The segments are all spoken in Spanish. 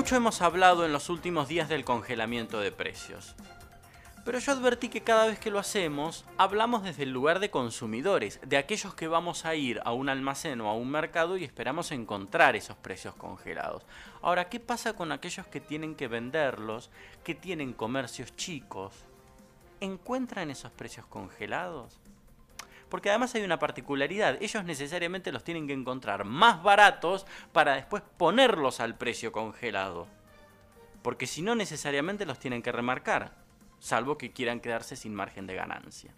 Mucho hemos hablado en los últimos días del congelamiento de precios. Pero yo advertí que cada vez que lo hacemos, hablamos desde el lugar de consumidores, de aquellos que vamos a ir a un almacén o a un mercado y esperamos encontrar esos precios congelados. Ahora, ¿qué pasa con aquellos que tienen que venderlos, que tienen comercios chicos? ¿Encuentran esos precios congelados? Porque además hay una particularidad, ellos necesariamente los tienen que encontrar más baratos para después ponerlos al precio congelado. Porque si no necesariamente los tienen que remarcar salvo que quieran quedarse sin margen de ganancia.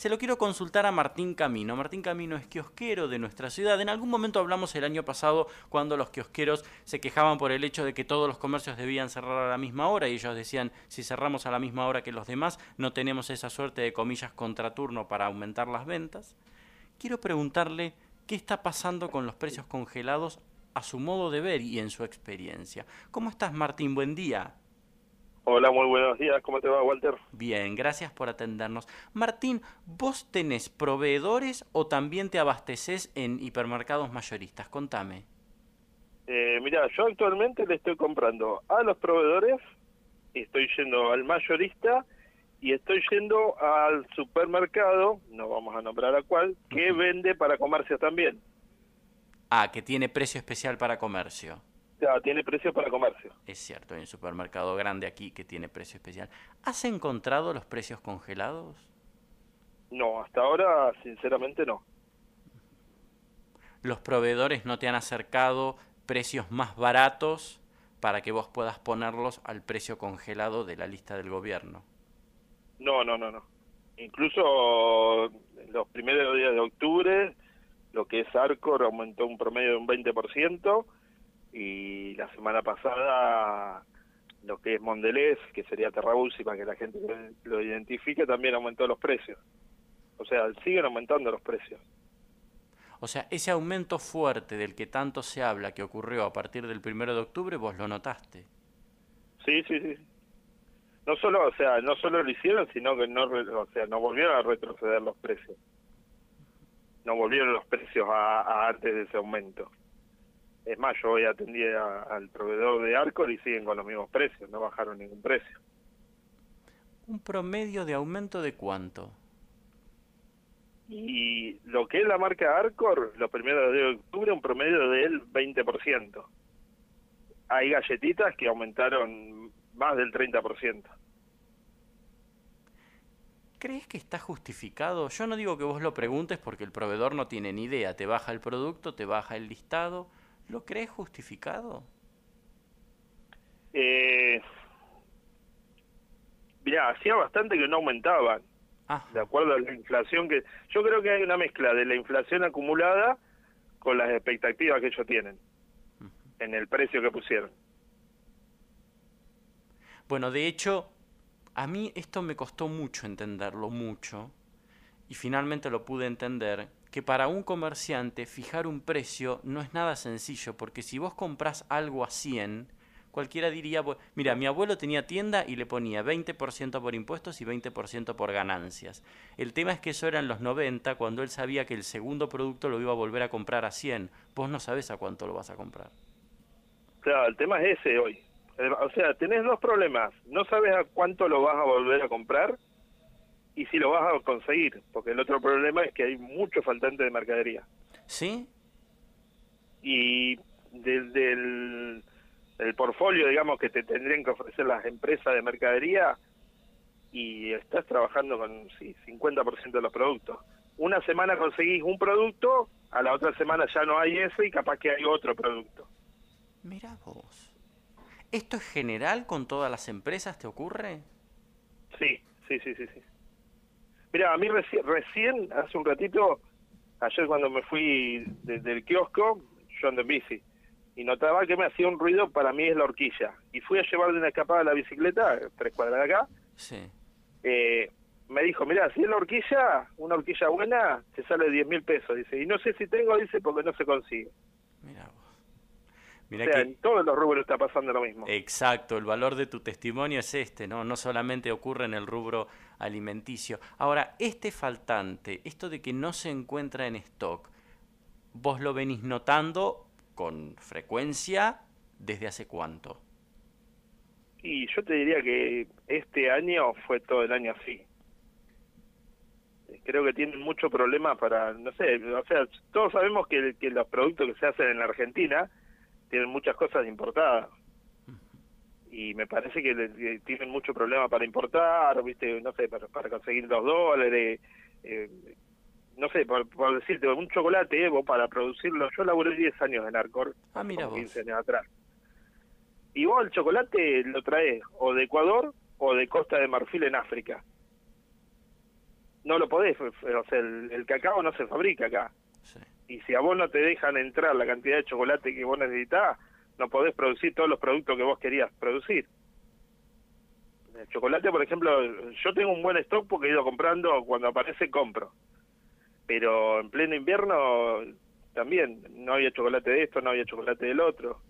Se lo quiero consultar a Martín Camino. Martín Camino es kiosquero de nuestra ciudad. En algún momento hablamos el año pasado cuando los kiosqueros se quejaban por el hecho de que todos los comercios debían cerrar a la misma hora y ellos decían, si cerramos a la misma hora que los demás, no tenemos esa suerte de comillas contraturno para aumentar las ventas. Quiero preguntarle qué está pasando con los precios congelados a su modo de ver y en su experiencia. ¿Cómo estás, Martín? Buen día. Hola, muy buenos días. ¿Cómo te va, Walter? Bien, gracias por atendernos. Martín, ¿vos tenés proveedores o también te abasteces en hipermercados mayoristas? Contame. Eh, mira, yo actualmente le estoy comprando a los proveedores, estoy yendo al mayorista y estoy yendo al supermercado, no vamos a nombrar a cuál, que vende para comercio también. Ah, que tiene precio especial para comercio tiene precio para comercio. Es cierto, hay un supermercado grande aquí que tiene precio especial. ¿Has encontrado los precios congelados? No, hasta ahora sinceramente no. ¿Los proveedores no te han acercado precios más baratos para que vos puedas ponerlos al precio congelado de la lista del gobierno? No, no, no, no. Incluso los primeros días de octubre, lo que es Arcor aumentó un promedio de un 20%, y la semana pasada lo que es Mondelez, que sería Terrabuzzi para que la gente lo identifique, también aumentó los precios. O sea, siguen aumentando los precios. O sea, ese aumento fuerte del que tanto se habla que ocurrió a partir del primero de octubre, vos lo notaste. Sí, sí, sí. No solo, o sea, no solo lo hicieron, sino que no, o sea, no volvieron a retroceder los precios. No volvieron los precios a antes de ese aumento. Es más, yo hoy atendí al proveedor de Arcor y siguen con los mismos precios, no bajaron ningún precio. ¿Un promedio de aumento de cuánto? Y lo que es la marca Arcor, los primeros de octubre, un promedio del 20%. Hay galletitas que aumentaron más del 30%. ¿Crees que está justificado? Yo no digo que vos lo preguntes porque el proveedor no tiene ni idea. Te baja el producto, te baja el listado ¿Lo crees justificado? Eh, mira, hacía bastante que no aumentaban. Ah. De acuerdo a la inflación que... Yo creo que hay una mezcla de la inflación acumulada con las expectativas que ellos tienen en el precio que pusieron. Bueno, de hecho, a mí esto me costó mucho entenderlo, mucho, y finalmente lo pude entender que para un comerciante fijar un precio no es nada sencillo, porque si vos compras algo a 100, cualquiera diría, mira, mi abuelo tenía tienda y le ponía 20% por impuestos y 20% por ganancias. El tema es que eso era en los 90, cuando él sabía que el segundo producto lo iba a volver a comprar a 100. Vos no sabés a cuánto lo vas a comprar. Claro, el tema es ese hoy. O sea, tenés dos problemas. No sabes a cuánto lo vas a volver a comprar y si lo vas a conseguir, porque el otro problema es que hay mucho faltante de mercadería. ¿Sí? Y desde el, el portfolio, digamos, que te tendrían que ofrecer las empresas de mercadería, y estás trabajando con sí, 50% de los productos. Una semana conseguís un producto, a la otra semana ya no hay ese y capaz que hay otro producto. Mira vos. ¿Esto es general con todas las empresas? ¿Te ocurre? Sí, sí, sí, sí. sí. Mira, a mí recién, hace un ratito, ayer cuando me fui desde el kiosco, yo ando en bici, y notaba que me hacía un ruido, para mí es la horquilla. Y fui a llevarle una escapada a la bicicleta, tres cuadras de acá. Sí. Eh, me dijo, mira, si es la horquilla, una horquilla buena, te sale 10 mil pesos. Dice, y no sé si tengo, dice, porque no se consigue. Mira que en todos los rubros está pasando lo mismo. Exacto, el valor de tu testimonio es este, ¿no? No solamente ocurre en el rubro alimenticio. Ahora, este faltante, esto de que no se encuentra en stock, ¿vos lo venís notando con frecuencia ¿Desde hace cuánto? Y yo te diría que este año fue todo el año así. Creo que tienen mucho problema para, no sé, o sea, todos sabemos que, que los productos que se hacen en la Argentina tienen muchas cosas importadas. Y me parece que, tienen mucho problema para importar, viste, no sé, para, para conseguir dos dólares, eh, no sé, por, decirte, un chocolate, vos para producirlo, yo laburé 10 años en Arcor, ah, mira 15 años atrás. Y vos el chocolate lo traes o de Ecuador o de Costa de Marfil en África. No lo podés, o sea, el, cacao no se fabrica acá. Y si a vos no te dejan entrar la cantidad de chocolate que vos necesitas, no podés producir todos los productos que vos querías producir. El chocolate, por ejemplo, yo tengo un buen stock porque he ido comprando, cuando aparece compro. Pero en pleno invierno también no había chocolate de esto, no había chocolate del otro.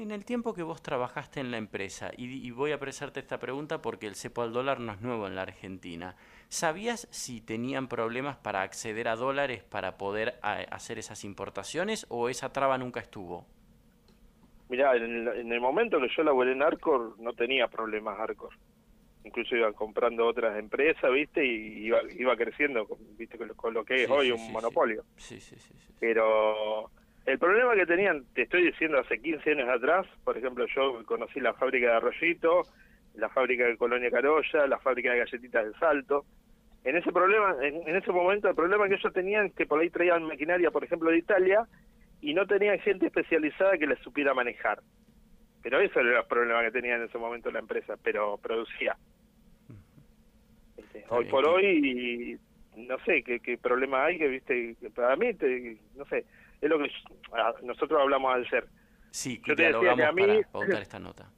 En el tiempo que vos trabajaste en la empresa, y, voy a presarte esta pregunta porque el cepo al dólar no es nuevo en la Argentina, ¿sabías si tenían problemas para acceder a dólares para poder hacer esas importaciones o esa traba nunca estuvo? Mirá, en el, momento que yo laboré en Arcor no tenía problemas Arcor. Incluso iba comprando otras empresas, ¿viste? Y iba, iba creciendo, ¿viste? Con, lo que es hoy un monopolio. Sí, sí, sí. Pero el problema que tenían, te estoy diciendo, hace 15 años atrás, por ejemplo, yo conocí la fábrica de Arroyito, la fábrica de Colonia Carolla, la fábrica de galletitas del Salto. En ese problema, en, ese momento, el problema que ellos tenían es que por ahí traían maquinaria, por ejemplo, de Italia, y no tenían gente especializada que les supiera manejar. Pero eso era el problema que tenía en ese momento la empresa, pero producía. Este, hoy por hoy, no sé qué, qué problema hay, que viste, para mí, no sé, es lo que nosotros hablamos al ser. Sí, Yo te decía que a mí, para esta nota.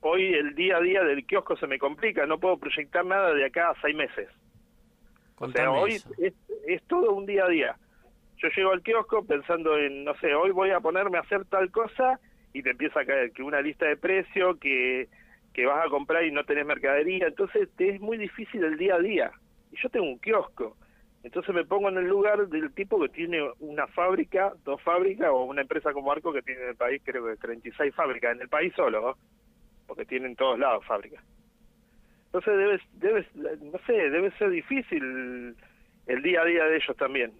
Hoy el día a día del kiosco se me complica, no puedo proyectar nada de acá a seis meses. o sea, hoy es, todo un día a día. Yo llego al kiosco pensando en, no sé, hoy voy a ponerme a hacer tal cosa y te empieza a caer que una lista de precios, que, que vas a comprar y no tenés mercadería. Entonces te es muy difícil el día a día. Y yo tengo un kiosco. Entonces me pongo en el lugar del tipo que tiene una fábrica, dos fábricas, o una empresa como Arco que tiene en el país creo que 36 fábricas, en el país solo, porque tienen todos lados fábricas. Entonces debe, debe, no sé, debe ser difícil el día a día de ellos también.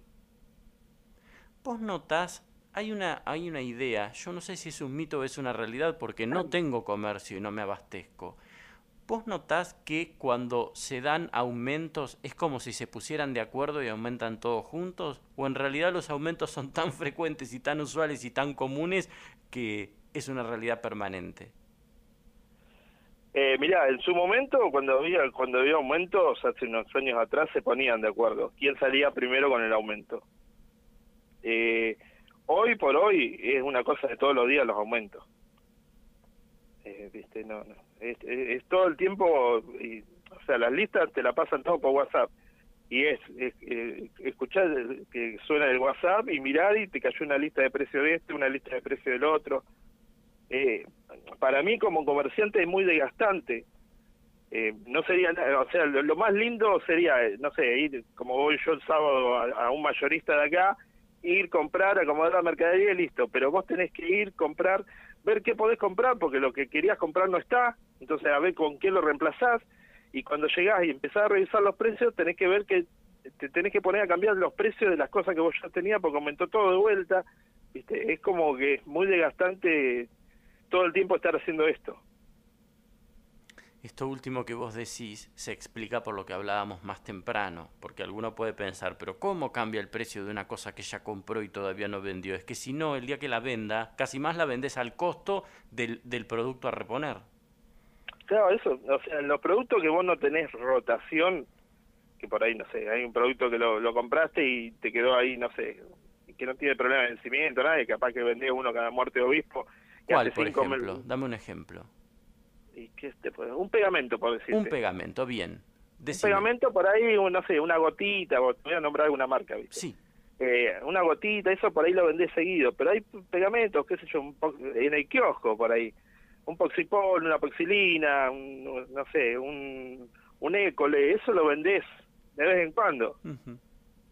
Vos notás, hay una, hay una idea, yo no sé si es un mito o es una realidad porque no tengo comercio y no me abastezco ¿Vos notás que cuando se dan aumentos es como si se pusieran de acuerdo y aumentan todos juntos? ¿O en realidad los aumentos son tan frecuentes y tan usuales y tan comunes que es una realidad permanente? Eh, mirá, en su momento, cuando había, cuando había aumentos, hace unos años atrás, se ponían de acuerdo. ¿Quién salía primero con el aumento? Eh, hoy por hoy es una cosa de todos los días los aumentos. Eh, viste, no, no. Es, todo el tiempo, y, o sea, las listas te la pasan todo por WhatsApp. Y es, eh, escuchar que suena el WhatsApp y mirar y te cayó una lista de precio de este, una lista de precio del otro. Eh, para mí como comerciante es muy desgastante. Eh, no sería, o sea, lo, más lindo sería, no sé, ir como voy yo el sábado a, a un mayorista de acá, ir, comprar, acomodar la mercadería y listo. Pero vos tenés que ir, comprar, ver qué podés comprar, porque lo que querías comprar no está, entonces a ver con qué lo reemplazás, y cuando llegás y empezás a revisar los precios, tenés que ver que te tenés que poner a cambiar los precios de las cosas que vos ya tenías, porque aumentó todo de vuelta, ¿viste? es como que es muy desgastante todo el tiempo estar haciendo esto. Esto último que vos decís se explica por lo que hablábamos más temprano, porque alguno puede pensar, pero ¿cómo cambia el precio de una cosa que ya compró y todavía no vendió? Es que si no, el día que la venda, casi más la vendes al costo del, del producto a reponer. Claro, eso, o sea, los productos que vos no tenés rotación, que por ahí, no sé, hay un producto que lo, lo compraste y te quedó ahí, no sé, que no tiene problema de vencimiento, nada, y capaz que vendés uno cada muerte de obispo. ¿Cuál, por ejemplo? Dame un ejemplo un pegamento, por decirte. Un pegamento, bien. Un pegamento por ahí, no sé, una gotita, voy a nombrar alguna marca, ¿viste? Sí. Eh, una gotita, eso por ahí lo vendés seguido, pero hay pegamentos, qué sé yo, en el kiosco por ahí, un poxipol, una poxilina, no sé, un, un école, eso lo vendés de vez en cuando.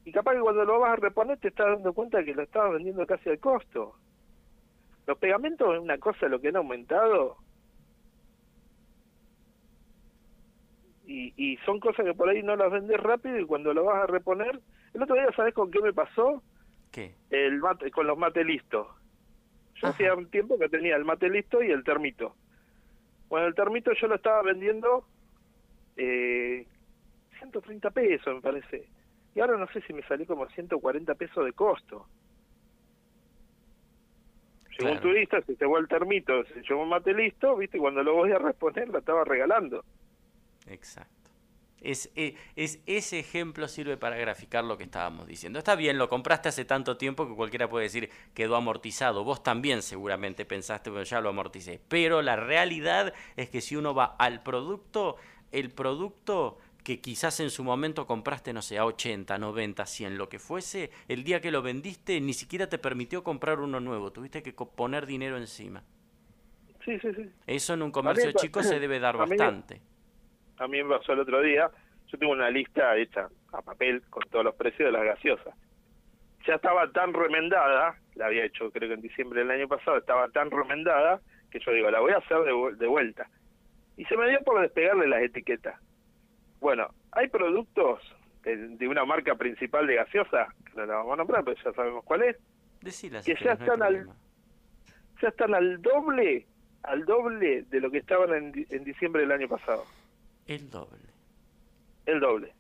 Y capaz que cuando lo vas a reponer te estás dando cuenta que lo estabas vendiendo casi al costo. Los pegamentos es una cosa lo que han aumentado. Y, y son cosas que por ahí no las vendes rápido y cuando lo vas a reponer... El otro día, ¿sabes con qué me pasó? ¿Qué? El mate, con los mate listos. Yo hacía un tiempo que tenía el mate listo y el termito. Bueno, el termito yo lo estaba vendiendo eh, 130 pesos, me parece. Y ahora no sé si me salió como 140 pesos de costo. Llegó un turista, se llevó el termito, se llevó un mate listo, viste, cuando lo voy a responder la estaba regalando. Exacto. Es, eh, es, ese ejemplo sirve para graficar lo que estábamos diciendo. Está bien, lo compraste hace tanto tiempo que cualquiera puede decir quedó amortizado. Vos también seguramente pensaste, bueno, ya lo amorticé. Pero la realidad es que si uno va al producto, el producto que quizás en su momento compraste, no sé, a 80, 90, 100, lo que fuese, el día que lo vendiste ni siquiera te permitió comprar uno nuevo, tuviste que poner dinero encima. Sí, sí, sí. Eso en un comercio chico se debe dar bastante a mí me pasó el otro día, yo tengo una lista hecha a papel con todos los precios de las gaseosas. Ya estaba tan remendada, la había hecho creo que en diciembre del año pasado, estaba tan remendada que yo digo, la voy a hacer de, vuelta. Y se me dio por despegarle las etiquetas. Bueno, hay productos de, una marca principal de gaseosa, que no la vamos a nombrar, pero ya sabemos cuál es, que ya están al ya están al doble al doble de lo que estaban en diciembre del año pasado. El doble. El doble.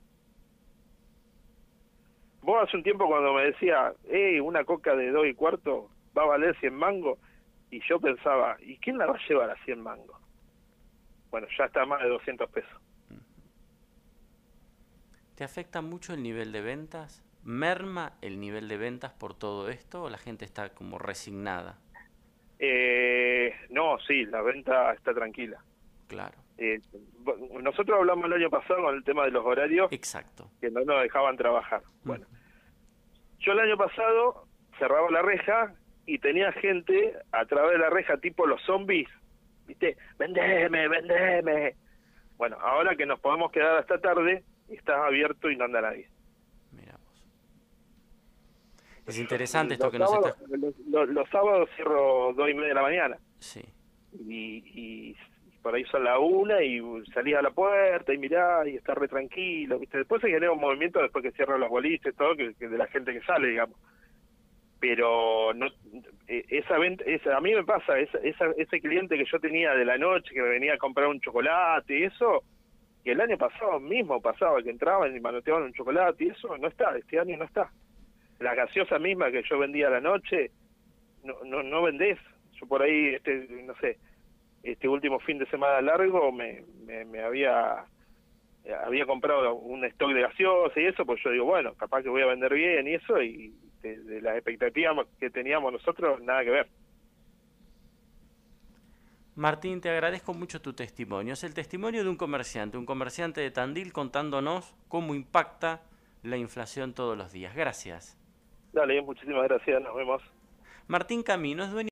Vos hace un tiempo cuando me decía, hey, una coca de dos y cuarto va a valer 100 mangos, y yo pensaba, ¿y quién la va a llevar a 100 mangos? Bueno, ya está más de 200 pesos. ¿Te afecta mucho el nivel de ventas? ¿Merma el nivel de ventas por todo esto o la gente está como resignada? Eh, no, sí, la venta está tranquila. Claro. Eh, nosotros hablamos el año pasado con el tema de los horarios. Exacto. Que no nos dejaban trabajar. Mm. Bueno, yo el año pasado cerraba la reja y tenía gente a través de la reja tipo los zombies, ¿viste? Vendeme, vendeme. Bueno, ahora que nos podemos quedar hasta tarde, está abierto y no anda nadie. Miramos. Es interesante esto que nos está... Los, sábados cierro dos y media de la mañana. Sí. Y, y por ahí son la una y salís a la puerta y mirás y estás re tranquilo, ¿viste? Después se genera un movimiento después que cierran los boliches, todo, que, de la gente que sale, digamos. Pero no e, esa esa, a mí me pasa, esa, ese cliente que yo tenía de la noche, que me venía a comprar un chocolate y eso, que el año pasado mismo pasaba, que entraban y manoteaban un chocolate y eso, no está, este año no está. La gaseosa misma que yo vendía a la noche, no, no, no vendés. Yo por ahí, este, no sé, este último fin de semana largo me, me, había había comprado un stock de gaseosa y eso, pues yo digo, bueno, capaz que voy a vender bien y eso, y de, las expectativas que teníamos nosotros, nada que ver. Martín, te agradezco mucho tu testimonio. Es el testimonio de un comerciante, un comerciante de Tandil contándonos cómo impacta la inflación todos los días. Gracias. Dale, muchísimas gracias, nos vemos. Martín Camino es dueño